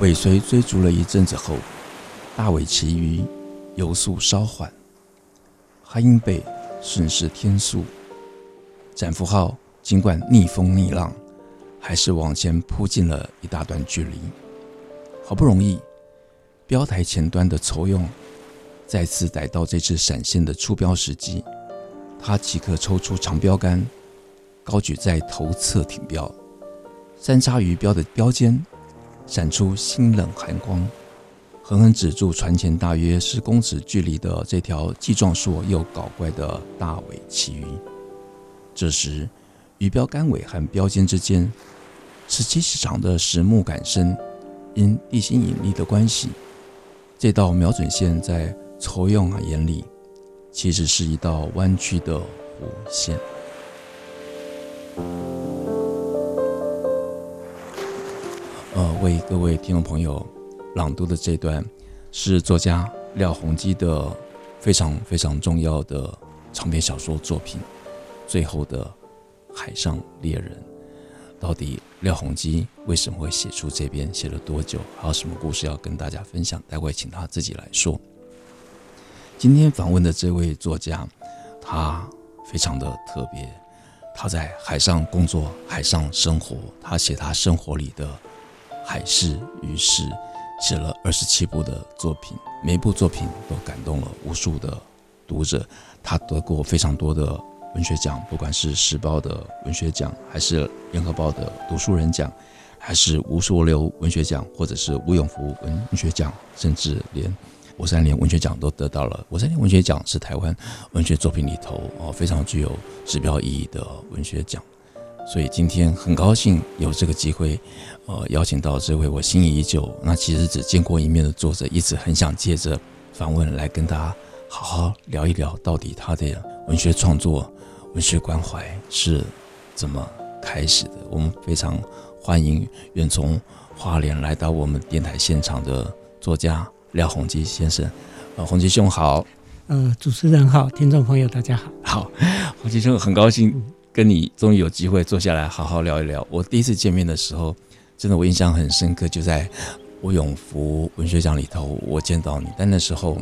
尾随追逐了一阵子后，大尾旗鱼游速稍缓，哈英贝顺势添速，展福号尽管逆风逆浪，还是往前扑进了一大段距离。好不容易，标台前端的酬庸再次逮到这只闪现的出标时机，他即刻抽出长标杆，高举在头侧挺标，三叉鱼标的标尖。闪出星冷寒光，狠狠止住船前大约十公尺距离的这条既壮硕又搞怪的大尾鳍鱼。这时，鱼标杆尾和标尖之间十七尺长的实木杆身，因地心引力的关系，这道瞄准线在酬庸眼里，其实是一道弯曲的弧线。呃，为各位听众朋友朗读的这段是作家廖鸿基的非常非常重要的长篇小说作品《最后的海上猎人》。到底廖鸿基为什么会写出这篇？写了多久？还有什么故事要跟大家分享？待会请他自己来说。今天访问的这位作家，他非常的特别，他在海上工作，海上生活，他写他生活里的。海事鱼事，写了二十七部的作品，每一部作品都感动了无数的读者。他得过非常多的文学奖，不管是时报的文学奖，还是联合报的读书人奖，还是吴浊流文学奖，或者是吴永福文学奖，甚至连吴三连文学奖都得到了。吴三连文学奖是台湾文学作品里头哦非常具有指标意义的文学奖。所以今天很高兴有这个机会，呃，邀请到这位我心仪已久，那其实只见过一面的作者，一直很想借着访问来跟大家好好聊一聊，到底他的文学创作、文学关怀是怎么开始的。我们非常欢迎远从花莲来到我们电台现场的作家廖鸿基先生。呃，鸿基兄好。呃，主持人好，听众朋友大家好。好，鸿基兄很高兴。跟你终于有机会坐下来好好聊一聊。我第一次见面的时候，真的我印象很深刻，就在吴永福文学奖里头，我见到你。但那时候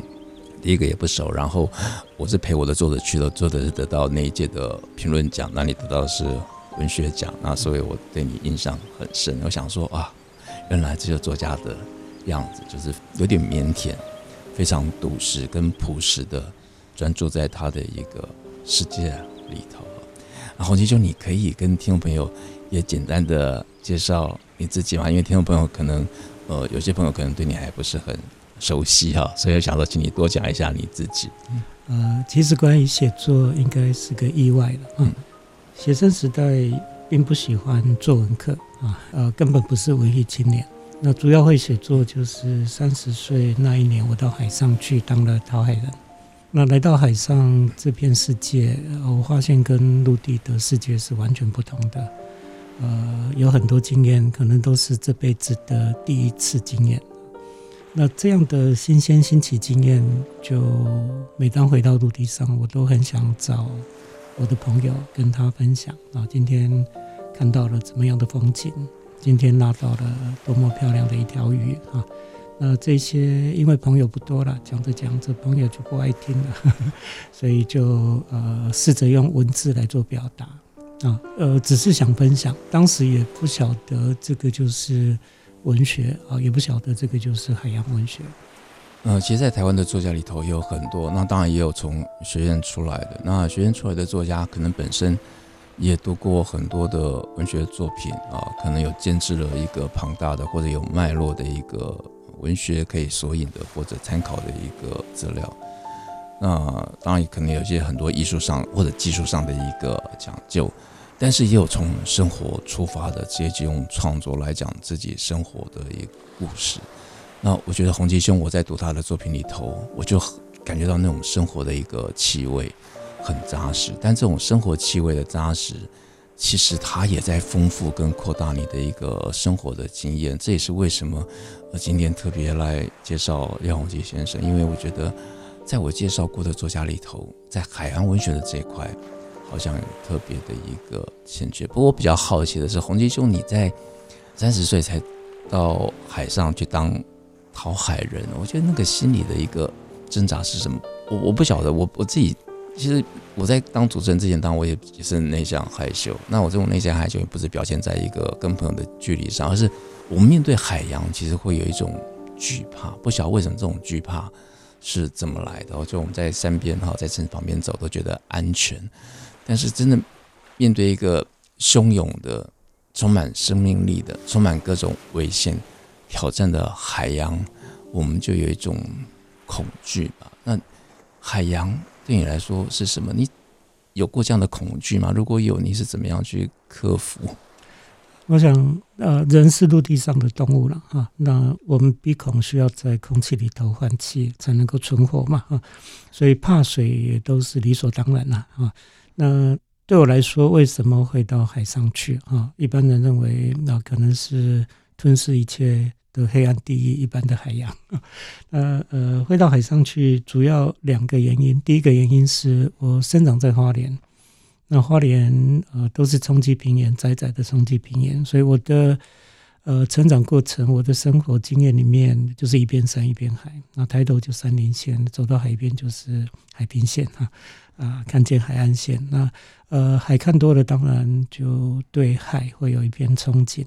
第一个也不熟，然后我是陪我的作者去了，作者是得到那一届的评论奖，那你得到的是文学奖，那所以我对你印象很深。我想说啊，原来这个作家的样子就是有点腼腆，非常笃实跟朴实的，专注在他的一个世界里头。鸿基兄，你可以跟听众朋友也简单的介绍你自己嘛？因为听众朋友可能，呃，有些朋友可能对你还不是很熟悉哈，所以我想说，请你多讲一下你自己。呃，其实关于写作，应该是个意外了。嗯，学生时代并不喜欢作文课啊，呃，根本不是文艺青年。那主要会写作，就是三十岁那一年，我到海上去当了讨海人。那来到海上这片世界，我发现跟陆地的世界是完全不同的。呃，有很多经验，可能都是这辈子的第一次经验。那这样的新鲜新奇经验，就每当回到陆地上，我都很想找我的朋友跟他分享啊。今天看到了怎么样的风景？今天拉到了多么漂亮的一条鱼啊！那这些因为朋友不多了，讲着讲着朋友就不爱听了，呵呵，所以就呃试着用文字来做表达啊，呃只是想分享，当时也不晓得这个就是文学啊，也不晓得这个就是海洋文学。呃，其实，在台湾的作家里头也有很多，那当然也有从学院出来的。那学院出来的作家，可能本身也读过很多的文学作品啊，可能有建制了一个庞大的或者有脉络的一个。文学可以索引的或者参考的一个资料，那当然可能有些很多艺术上或者技术上的一个讲究，但是也有从生活出发的，直接就用创作来讲自己生活的一个故事。那我觉得洪基兄，我在读他的作品里头，我就感觉到那种生活的一个气味很扎实。但这种生活气味的扎实，其实他也在丰富跟扩大你的一个生活的经验。这也是为什么我今天特别来介绍廖鸿基先生，因为我觉得。在我介绍过的作家里头，在海洋文学的这一块，好像有特别的一个欠缺。不过我比较好奇的是，鸿基兄，你在三十岁才到海上去当讨海人，我觉得那个心里的一个挣扎是什么？我我不晓得。我我自己其实我在当主持人之前，当然我也也是内向害羞。那我这种内向害羞，也不是表现在一个跟朋友的距离上，而是我们面对海洋，其实会有一种惧怕。不晓得为什么这种惧怕。是怎么来的？就我们在山边哈，在城旁边走都觉得安全，但是真的面对一个汹涌的、充满生命力的、充满各种危险挑战的海洋，我们就有一种恐惧吧？那海洋对你来说是什么？你有过这样的恐惧吗？如果有，你是怎么样去克服？我想，呃，人是陆地上的动物了啊。那我们鼻孔需要在空气里头换气才能够存活嘛啊，所以怕水也都是理所当然了啊。那对我来说，为什么会到海上去啊？一般人认为，那可能是吞噬一切的黑暗地狱一般的海洋。呃呃，会到海上去，主要两个原因。第一个原因是我生长在花莲。那花莲呃都是冲积平原，窄窄的冲积平原，所以我的呃成长过程，我的生活经验里面就是一边山一边海。那抬头就山林线，走到海边就是海平线哈啊，看见海岸线。那呃海看多了，当然就对海会有一片憧憬。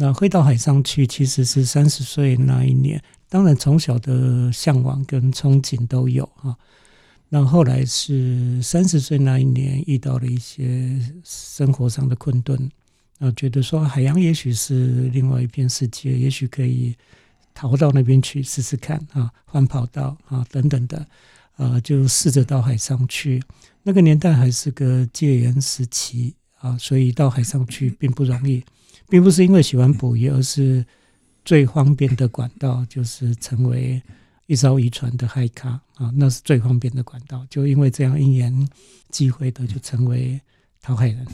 那会到海上去，其实是三十岁那一年，当然从小的向往跟憧憬都有哈。那后来是三十岁那一年遇到了一些生活上的困顿，啊，觉得说海洋也许是另外一片世界，也许可以逃到那边去试试看啊，换跑道啊等等的，啊，就试着到海上去。那个年代还是个戒严时期啊，所以到海上去并不容易，并不是因为喜欢捕鱼，而是最方便的管道就是成为。一艘渔船的海咖啊，那是最方便的管道。就因为这样一缘机会的，就成为讨海人。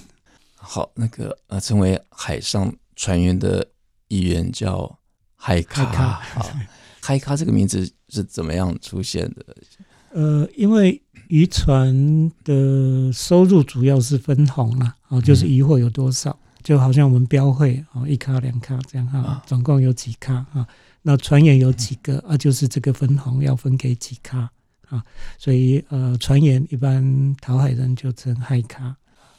好，那个呃，成为海上船员的一员叫海咖。海咖，好，海咖这个名字是怎么样出现的？呃，因为渔船的收入主要是分红啦，啊，就是渔获有多少，嗯、就好像我们标会啊，一卡两卡这样哈，总共有几卡啊。那船员有几个啊？就是这个分红要分给几卡啊？所以呃，船员一般讨海人就称海卡。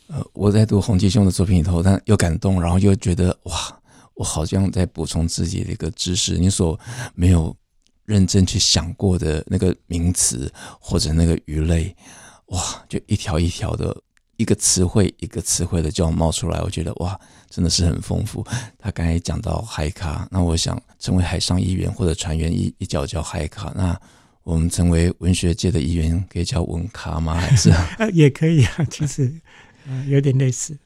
呃，我在读洪基兄的作品里头，但又感动，然后又觉得哇，我好像在补充自己的一个知识。你所没有认真去想过的那个名词或者那个鱼类，哇，就一条一条的。一个词汇一个词汇的叫冒出来，我觉得哇，真的是很丰富。他刚才讲到海咖，那我想成为海上议员或者船员一一脚叫海咖，那我们成为文学界的一员可以叫文咖吗？还是也可以啊，其实有点类似。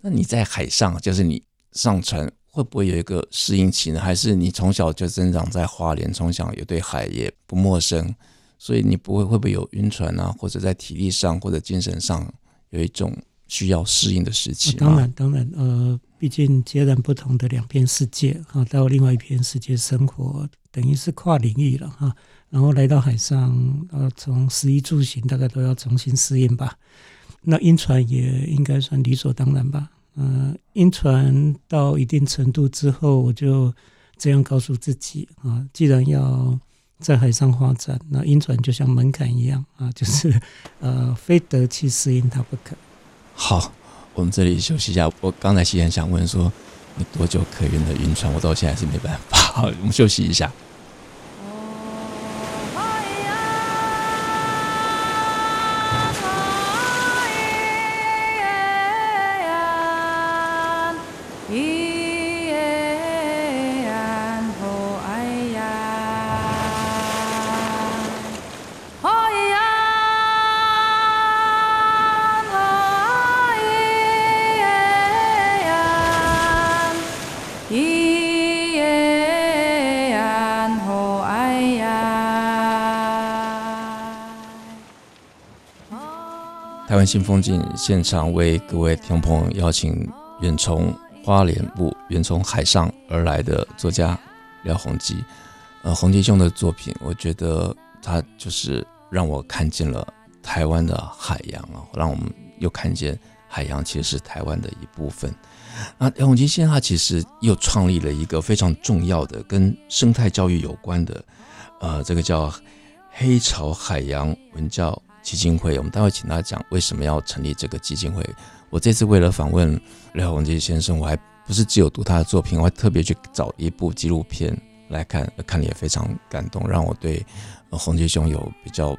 那你在海上，就是你上船会不会有一个适应期呢？还是你从小就生长在花莲，从小也对海也不陌生，所以你不会会不会有晕船啊，或者在体力上或者精神上？有一种需要适应的时期。当然，当然，呃，毕竟截然不同的两片世界啊，到另外一片世界生活，等于是跨领域了哈。然后来到海上，呃，从食衣住行大概都要重新适应吧。那晕船也应该算理所当然吧。呃，晕船到一定程度之后，我就这样告诉自己啊，既然要在海上发展，那晕船就像门槛一样啊，就是呃，非得去适应它不可。好，我们这里休息一下。我刚才其实很想问说，你多久可以的晕船？我到现在是没办法。好，我们休息一下。台湾新风景现场为各位听众朋友邀请远从花莲部、远从海上而来的作家廖鸿基。呃，鸿基兄的作品，我觉得他就是让我看见了台湾的海洋啊，让我们又看见海洋其实是台湾的一部分。那廖鸿基先生他其实又创立了一个非常重要的跟生态教育有关的，呃，这个叫黑潮海洋文教基金会，我们待会请他讲为什么要成立这个基金会。我这次为了访问廖鸿基先生，我还不是只有读他的作品，我还特别去找一部纪录片来看，看了也非常感动，让我对鸿基兄有比较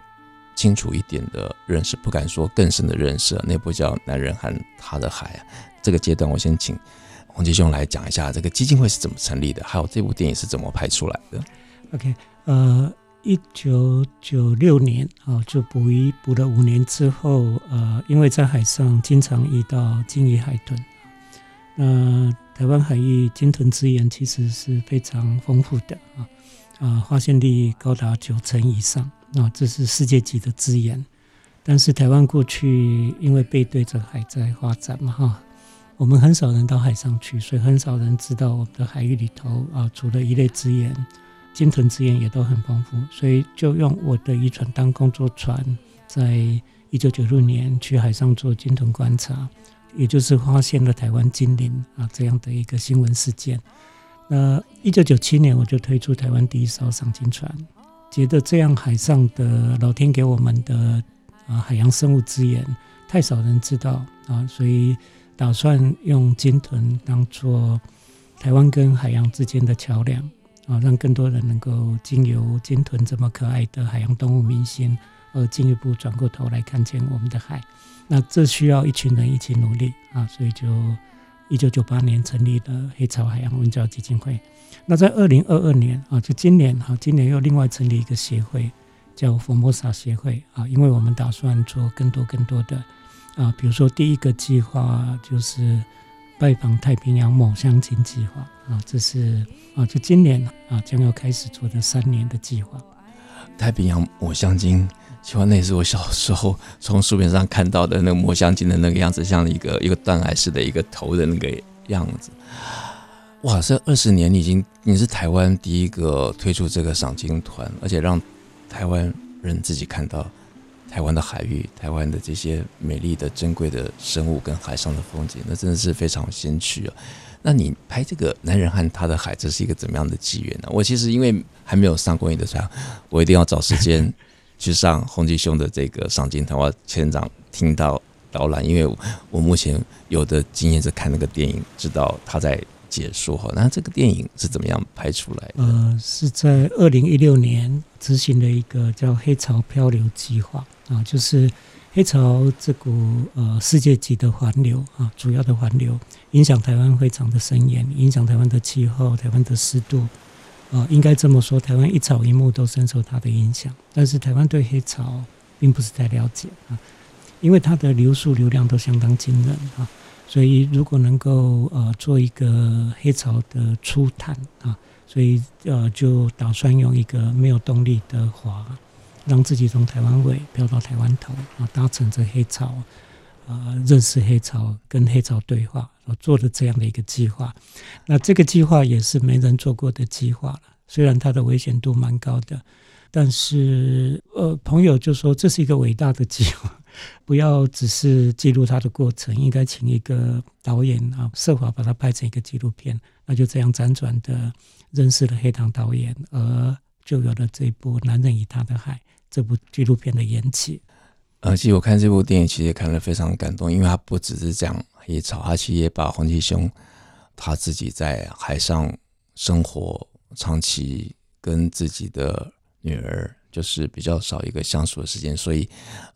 清楚一点的认识，不敢说更深的认识。那部叫《男人和他的海》。这个阶段，我先请鸿基兄来讲一下这个基金会是怎么成立的，还有这部电影是怎么拍出来的。OK，呃。一九九六年啊，就捕鱼捕了五年之后，呃，因为在海上经常遇到鲸鱼、海豚，那台湾海域鲸豚资源其实是非常丰富的啊，啊，发现率高达九成以上，啊，这是世界级的资源。但是台湾过去因为背对着海在发展嘛，哈，我们很少人到海上去，所以很少人知道我们的海域里头啊，除了一类资源。鲸豚资源也都很丰富，所以就用我的渔船当工作船，在一九九六年去海上做鲸豚观察，也就是发现了台湾鲸灵啊这样的一个新闻事件。那一九九七年我就推出台湾第一艘赏金船，觉得这样海上的老天给我们的啊海洋生物资源太少人知道啊，所以打算用鲸豚当做台湾跟海洋之间的桥梁。啊，让更多人能够经由鲸豚这么可爱的海洋动物明星，而进一步转过头来看见我们的海。那这需要一群人一起努力啊，所以就一九九八年成立的黑潮海洋文教基金会。那在二零二二年啊，就今年哈，今年又另外成立一个协会，叫佛摩萨协会啊，因为我们打算做更多更多的啊，比如说第一个计划就是。拜访太平洋抹香鲸计划啊，这是啊，就今年啊将要开始做的三年的计划。太平洋抹香鲸，喜欢那也是我小时候从书本上看到的那个抹香鲸的那个样子，像一个一个断崖式的一个头的那个样子。哇，这二十年你已经你是台湾第一个推出这个赏鲸团，而且让台湾人自己看到。台湾的海域，台湾的这些美丽的、珍贵的生物跟海上的风景，那真的是非常先驱啊！那你拍这个《男人和他的海》，这是一个怎么样的机缘呢？我其实因为还没有上过你的船，我一定要找时间去上洪基兄的这个赏鲸团。我要现场听到导览，因为我目前有的经验是看那个电影，知道他在解说哈。那这个电影是怎么样拍出来的？呃，是在二零一六年执行的一个叫“黑潮漂流计划”。啊，就是黑潮这股呃世界级的环流啊，主要的环流影响台湾非常的深远，影响台湾的气候、台湾的湿度啊，应该这么说，台湾一草一木都深受它的影响。但是台湾对黑潮并不是太了解啊，因为它的流速流量都相当惊人啊，所以如果能够呃做一个黑潮的初探啊，所以呃就打算用一个没有动力的划。让自己从台湾尾飘到台湾头啊，搭乘着黑潮，啊，认识黑潮，跟黑潮对话，我做了这样的一个计划。那这个计划也是没人做过的计划了，虽然它的危险度蛮高的，但是呃，朋友就说这是一个伟大的计划，不要只是记录它的过程，应该请一个导演啊，设法把它拍成一个纪录片。那就这样辗转的认识了黑糖导演，而就有了这部《男人与他的海》。这部纪录片的延期，而且我看这部电影其实看了非常感动，因为他不只是讲黑潮，他其实也把鸿基兄他自己在海上生活，长期跟自己的女儿就是比较少一个相处的时间，所以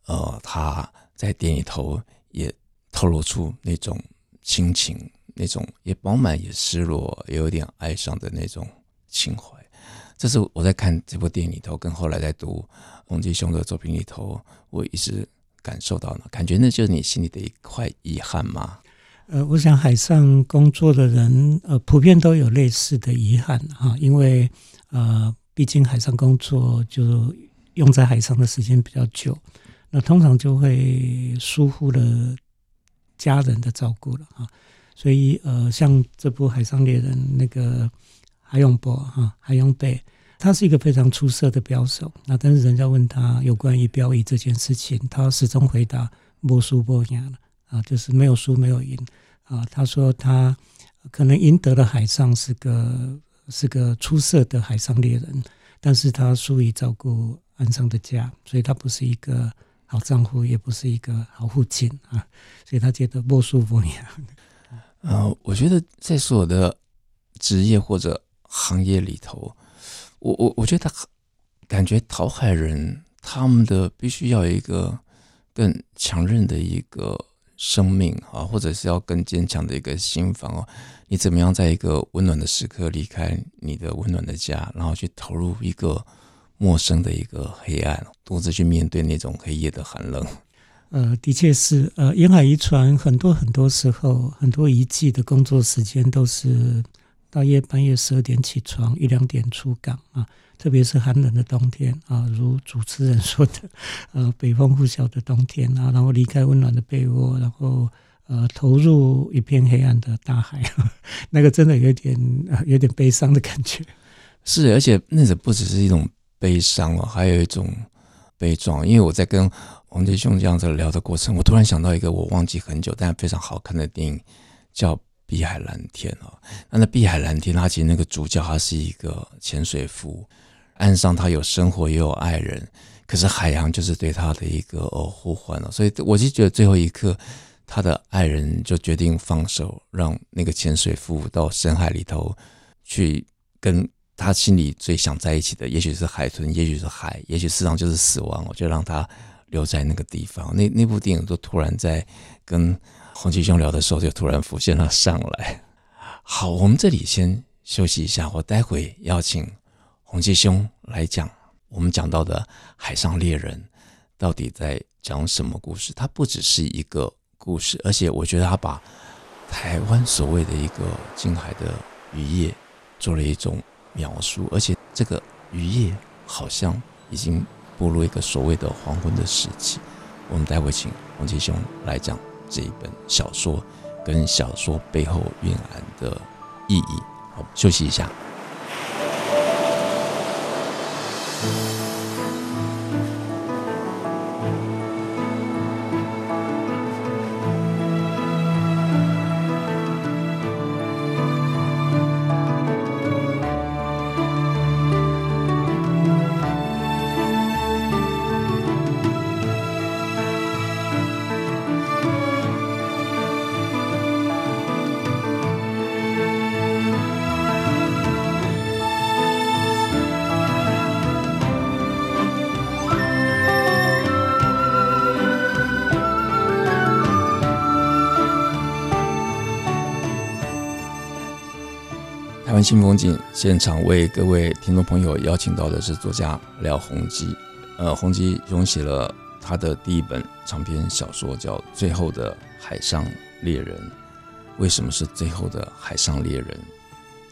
呃他在电影里头也透露出那种亲情，那种也饱满也失落，也有点哀伤的那种情怀。这是我在看这部电影里头，跟后来在读鸿基兄的作品里头，我一直感受到呢，感觉那就是你心里的一块遗憾吗？呃，我想海上工作的人，呃，普遍都有类似的遗憾哈，因为呃，毕竟海上工作就用在海上的时间比较久，那通常就会疏忽了家人的照顾了啊。所以呃，像这部《海上猎人》那个海勇伯哈海勇伯，他是一个非常出色的标手。那但是人家问他有关于镖役这件事情，他始终回答没输没赢啊，就是没有输没有赢啊。他说他可能赢得了海上是个是个出色的海上猎人，但是他疏于照顾岸上的家，所以他不是一个。好丈夫也不是一个好父亲啊，所以他觉得莫舒服一样。呃，我觉得在所有的职业或者行业里头，我我我觉得感觉讨海人他们的必须要一个更强韧的一个生命啊，或者是要更坚强的一个心房哦。你怎么样在一个温暖的时刻离开你的温暖的家，然后去投入一个。陌生的一个黑暗，独自去面对那种黑夜的寒冷。呃，的确是，呃，沿海渔船很多很多时候，很多渔季的工作时间都是大约半夜十二点起床，一两点出港啊。特别是寒冷的冬天啊，如主持人说的，呃，北风呼啸的冬天啊，然后离开温暖的被窝，然后呃，投入一片黑暗的大海，那个真的有点，有点悲伤的感觉。是，而且那个不只是一种。悲伤哦，还有一种悲壮。因为我在跟王杰兄这样子聊的过程，我突然想到一个我忘记很久但非常好看的电影，叫《碧海蓝天》哦。那那《碧海蓝天》，它其实那个主角他是一个潜水夫，岸上他有生活也有爱人，可是海洋就是对他的一个哦呼唤了。所以我就觉得最后一刻，他的爱人就决定放手，让那个潜水夫到深海里头去跟。他心里最想在一起的，也许是海豚，也许是海，也许事实上就是死亡。我就让他留在那个地方。那那部电影都突然在跟宏基兄聊的时候，就突然浮现了上来。好，我们这里先休息一下，我待会邀请宏基兄来讲我们讲到的海上猎人到底在讲什么故事。它不只是一个故事，而且我觉得他把台湾所谓的一个近海的渔业做了一种。描述，而且这个渔业好像已经步入一个所谓的黄昏的时期。我们待会请宏基兄来讲这一本小说跟小说背后蕴含的意义。好，休息一下。新风景现场为各位听众朋友邀请到的是作家廖鸿基。呃，鸿基兄写了他的第一本长篇小说，叫《最后的海上猎人》。为什么是最后的海上猎人？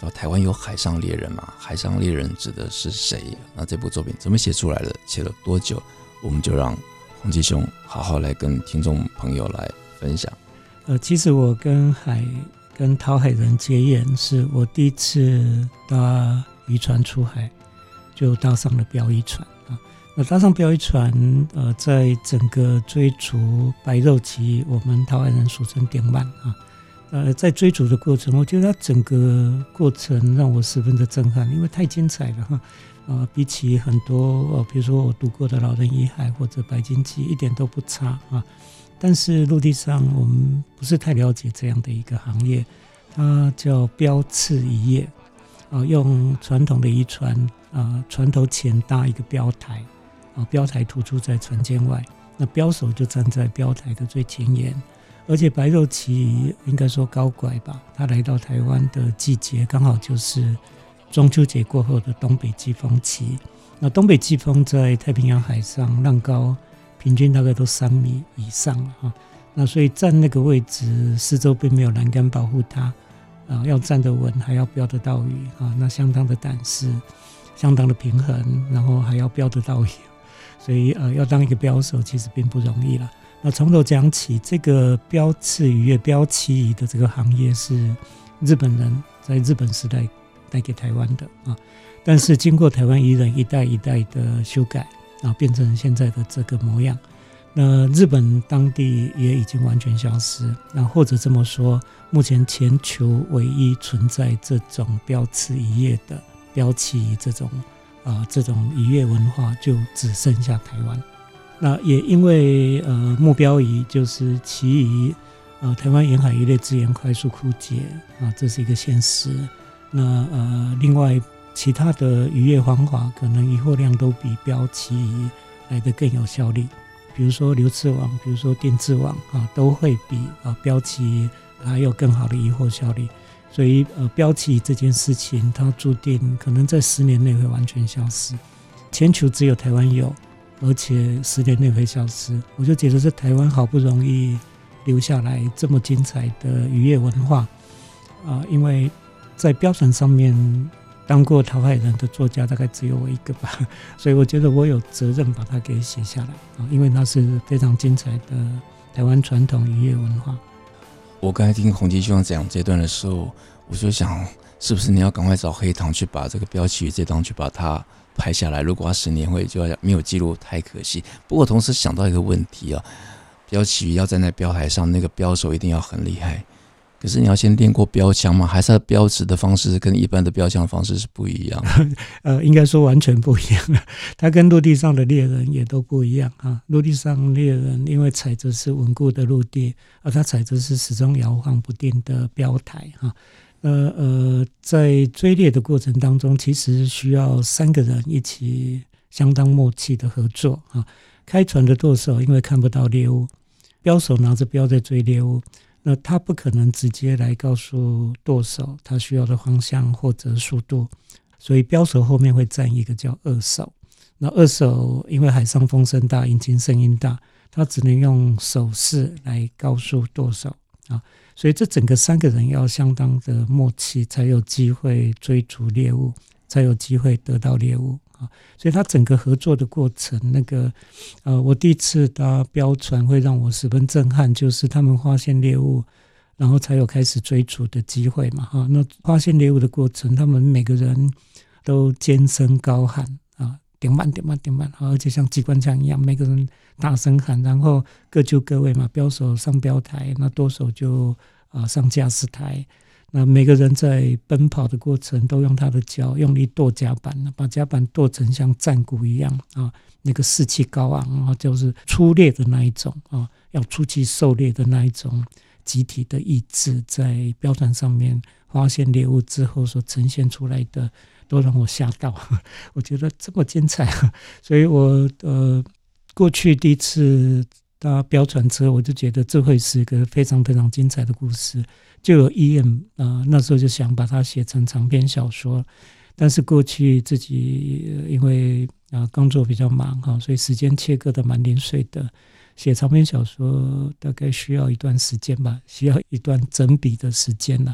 到台湾有海上猎人吗？海上猎人指的是谁？那这部作品怎么写出来的？写了多久？我们就让鸿基兄好好来跟听众朋友来分享。呃，其实我跟海。跟讨海人结缘是我第一次搭渔船出海，就搭上了镖役船啊。那搭上镖役船，呃，在整个追逐白肉鳍，我们讨海人俗称典鳗啊。呃，在追逐的过程，我觉得它整个过程让我十分的震撼，因为太精彩了哈。呃，比起很多呃，比如说我读过的《老人与海》或者《白鲸记》，一点都不差啊。但是陆地上我们不是太了解这样的一个行业，它叫标刺渔业，啊，用传统的渔船啊，船头前搭一个标台，啊，标台突出在船舰外，那标手就站在标台的最前沿，而且白肉鳍应该说高拐吧，它来到台湾的季节刚好就是中秋节过后的东北季风期，那东北季风在太平洋海上浪高。平均大概都三米以上了哈，那所以站那个位置，四周并没有栏杆保护它，啊，要站得稳，还要标得到鱼啊，那相当的胆识，相当的平衡，然后还要标得到鱼，所以呃，要当一个镖手其实并不容易了。那从头讲起，这个镖刺鱼业、镖旗鱼的这个行业是日本人在日本时代带给台湾的啊，但是经过台湾渔人一代一代的修改啊，变成现在的这个模样。那日本当地也已经完全消失。那或者这么说，目前全球唯一存在这种镖刺渔业的标旗这种啊这种渔业文化，就只剩下台湾。那也因为呃目标鱼就是旗鱼，呃台湾沿海鱼类资源快速枯竭啊，这是一个现实。那呃另外其他的渔业方法，可能渔获量都比标旗来的更有效率，比如说流刺网，比如说电刺网啊，都会比啊标旗还有更好的渔获效率。所以呃标旗这件事情，它注定可能在十年内会完全消失，全球只有台湾有。而且十年内会消失，我就觉得这台湾好不容易留下来这么精彩的渔业文化啊，因为在标准上面当过讨海人的作家大概只有我一个吧，所以我觉得我有责任把它给写下来啊，因为那是非常精彩的台湾传统渔业文化。我刚才听宏基兄讲这段的时候，我就想，是不是你要赶快找黑糖去把这个标旗鱼这段去把它。拍下来，如果他十年会就要没有记录，太可惜。不过同时想到一个问题啊，标旗鱼要站在标台上，那个标手一定要很厉害。可是你要先练过标枪吗？还是他标掷的方式跟一般的标枪方式是不一样？呃，应该说完全不一样。他跟陆地上的猎人也都不一样啊。陆地上猎人因为踩着是稳固的陆地，而他踩着是始终摇晃不定的标台啊。呃呃，在追猎的过程当中，其实需要三个人一起相当默契的合作啊。开船的舵手因为看不到猎物，标手拿着标在追猎物，那他不可能直接来告诉舵手他需要的方向或者速度，所以标手后面会站一个叫二手。那二手因为海上风声大，引擎声音大，他只能用手势来告诉舵手啊。所以这整个三个人要相当的默契，才有机会追逐猎物，才有机会得到猎物啊！所以他整个合作的过程，那个呃，我第一次搭标船会让我十分震撼，就是他们发现猎物，然后才有开始追逐的机会嘛哈。那发现猎物的过程，他们每个人都尖声高喊啊，点慢点慢点慢，而且像机关枪一样，每个人大声喊，然后各就各位嘛，标手上标台，那舵手就。啊，上驾驶台，那每个人在奔跑的过程都用他的脚用力跺甲板，把甲板跺成像战鼓一样啊，那个士气高昂啊，就是出猎的那一种啊，要出去狩猎的那一种集体的意志，在标准上面发现猎物之后所呈现出来的，都让我吓到。我觉得这么精彩，所以我呃过去第一次。搭飙船车，我就觉得这会是一个非常非常精彩的故事，就有意愿啊。那时候就想把它写成长篇小说，但是过去自己因为啊工作比较忙哈，所以时间切割的蛮零碎的。写长篇小说大概需要一段时间吧，需要一段整笔的时间了。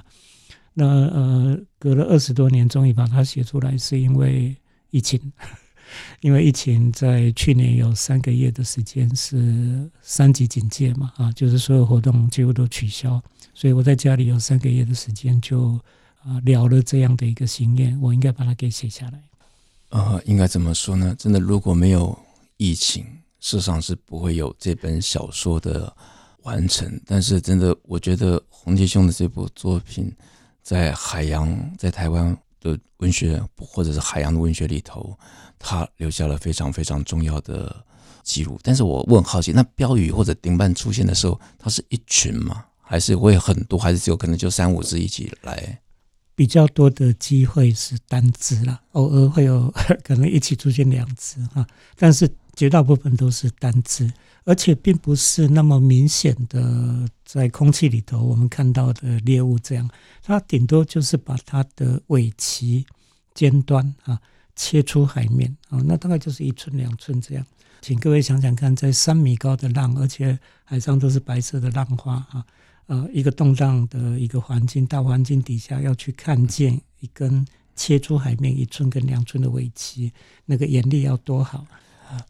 那呃，隔了二十多年，终于把它写出来，是因为疫情。因为疫情在去年有三个月的时间是三级警戒嘛，啊，就是所有活动几乎都取消，所以我在家里有三个月的时间就啊聊了这样的一个心愿，我应该把它给写下来。呃，应该怎么说呢？真的，如果没有疫情，事实上是不会有这本小说的完成。但是，真的，我觉得宏基兄的这部作品在海洋，在台湾的文学或者是海洋的文学里头。他留下了非常非常重要的记录，但是我我很好奇，那标语或者顶板出现的时候，它是一群吗？还是会很多？还是只有可能就三五只一起来？比较多的机会是单只啦，偶尔会有 可能一起出现两只哈，但是绝大部分都是单只，而且并不是那么明显的在空气里头我们看到的猎物这样，它顶多就是把它的尾鳍尖端啊。切出海面啊，那大概就是一寸两寸这样。请各位想想看，在三米高的浪，而且海上都是白色的浪花啊，呃，一个动荡的一个环境，大环境底下要去看见一根切出海面一寸跟两寸的尾鳍，那个眼力要多好。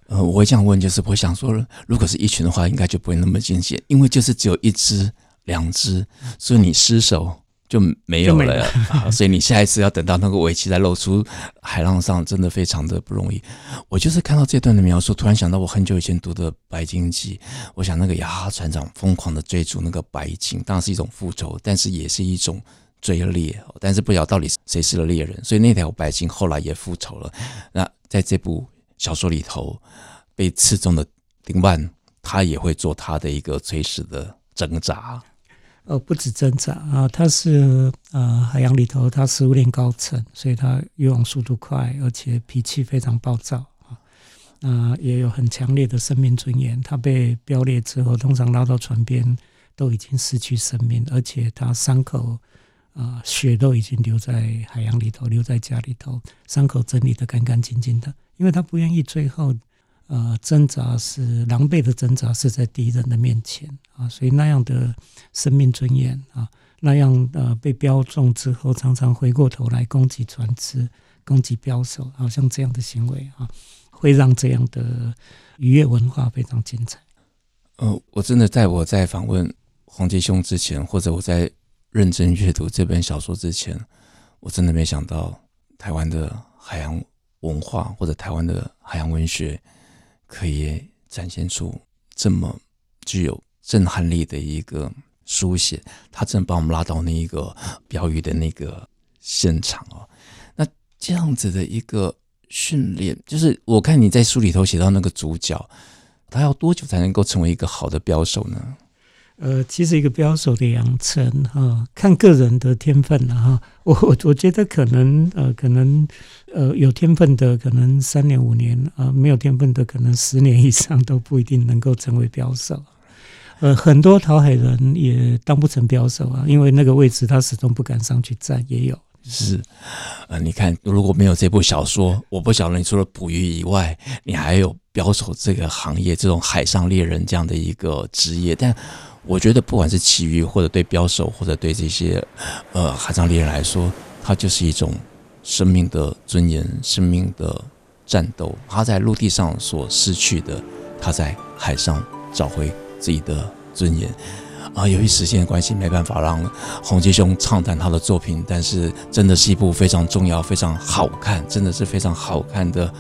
呃，我会这样问，就是我想说，如果是一群的话，应该就不会那么惊险，因为就是只有一只、两只，所以你失手就没有了，了啊。所以你下一次要等到那个尾鳍再露出海浪上，真的非常的不容易。我就是看到这段的描述，突然想到我很久以前读的《白鲸记》，我想那个雅哈船长疯狂的追逐那个白鲸，当然是一种复仇，但是也是一种追猎，但是不晓得到底谁是了猎人，所以那条白鲸后来也复仇了。那在这部。小说里头被刺中的丁万，他也会做他的一个垂死的挣扎。呃，不止挣扎啊，他是呃海洋里头，他食物链高层，所以他游泳速度快，而且脾气非常暴躁啊。那也有很强烈的生命尊严。他被标猎之后，通常捞到船边都已经失去生命，而且他伤口啊血都已经留在海洋里头，留在家里头，伤口整理的干干净净的。因为他不愿意最后，呃，挣扎是狼狈的挣扎，是在敌人的面前啊，所以那样的生命尊严啊，那样呃被标中之后，常常回过头来攻击船只、攻击标手，好像这样的行为啊，会让这样的渔业文化非常精彩。呃，我真的在我在访问宏基兄之前，或者我在认真阅读这本小说之前，我真的没想到台湾的海洋。文化或者台湾的海洋文学，可以展现出这么具有震撼力的一个书写，他真的把我们拉到那一个标语的那个现场哦。那这样子的一个训练，就是我看你在书里头写到那个主角，他要多久才能够成为一个好的标手呢？呃，其实一个标手的养成哈，看个人的天分了哈。我我我觉得可能呃，可能呃有天分的可能三年五年啊，没有天分的可能十年以上都不一定能够成为标手。呃，很多淘海人也当不成标手啊，因为那个位置他始终不敢上去站，也有。是，呃，你看如果没有这部小说，我不晓得你除了捕鱼以外，你还有标手这个行业，这种海上猎人这样的一个职业，但。我觉得，不管是旗鱼，或者对标手，或者对这些呃海上猎人来说，它就是一种生命的尊严、生命的战斗。他在陆地上所失去的，他在海上找回自己的尊严。啊，由于时间的关系，没办法让洪基兄畅谈他的作品，但是真的是一部非常重要、非常好看，真的是非常好看的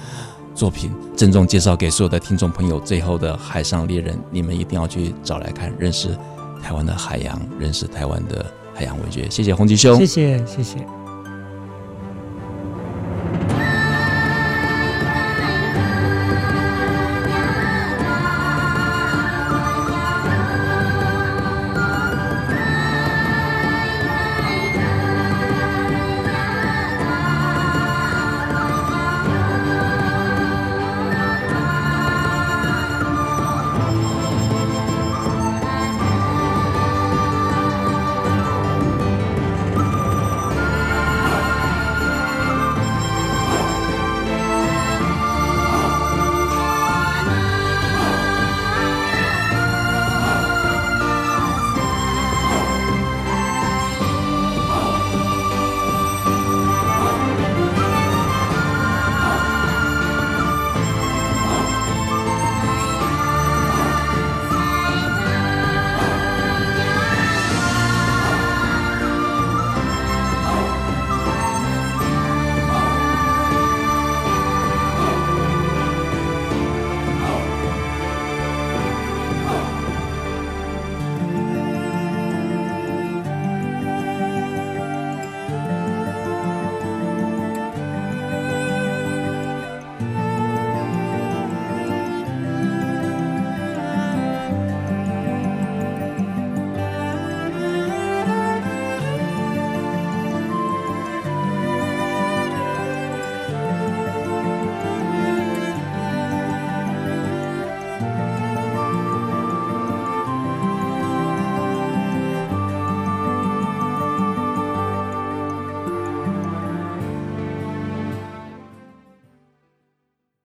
作品，郑重介绍给所有的听众朋友。最后的《海上猎人》，你们一定要去找来看，认识台湾的海洋，认识台湾的海洋文学。谢谢洪吉兄，谢谢谢谢。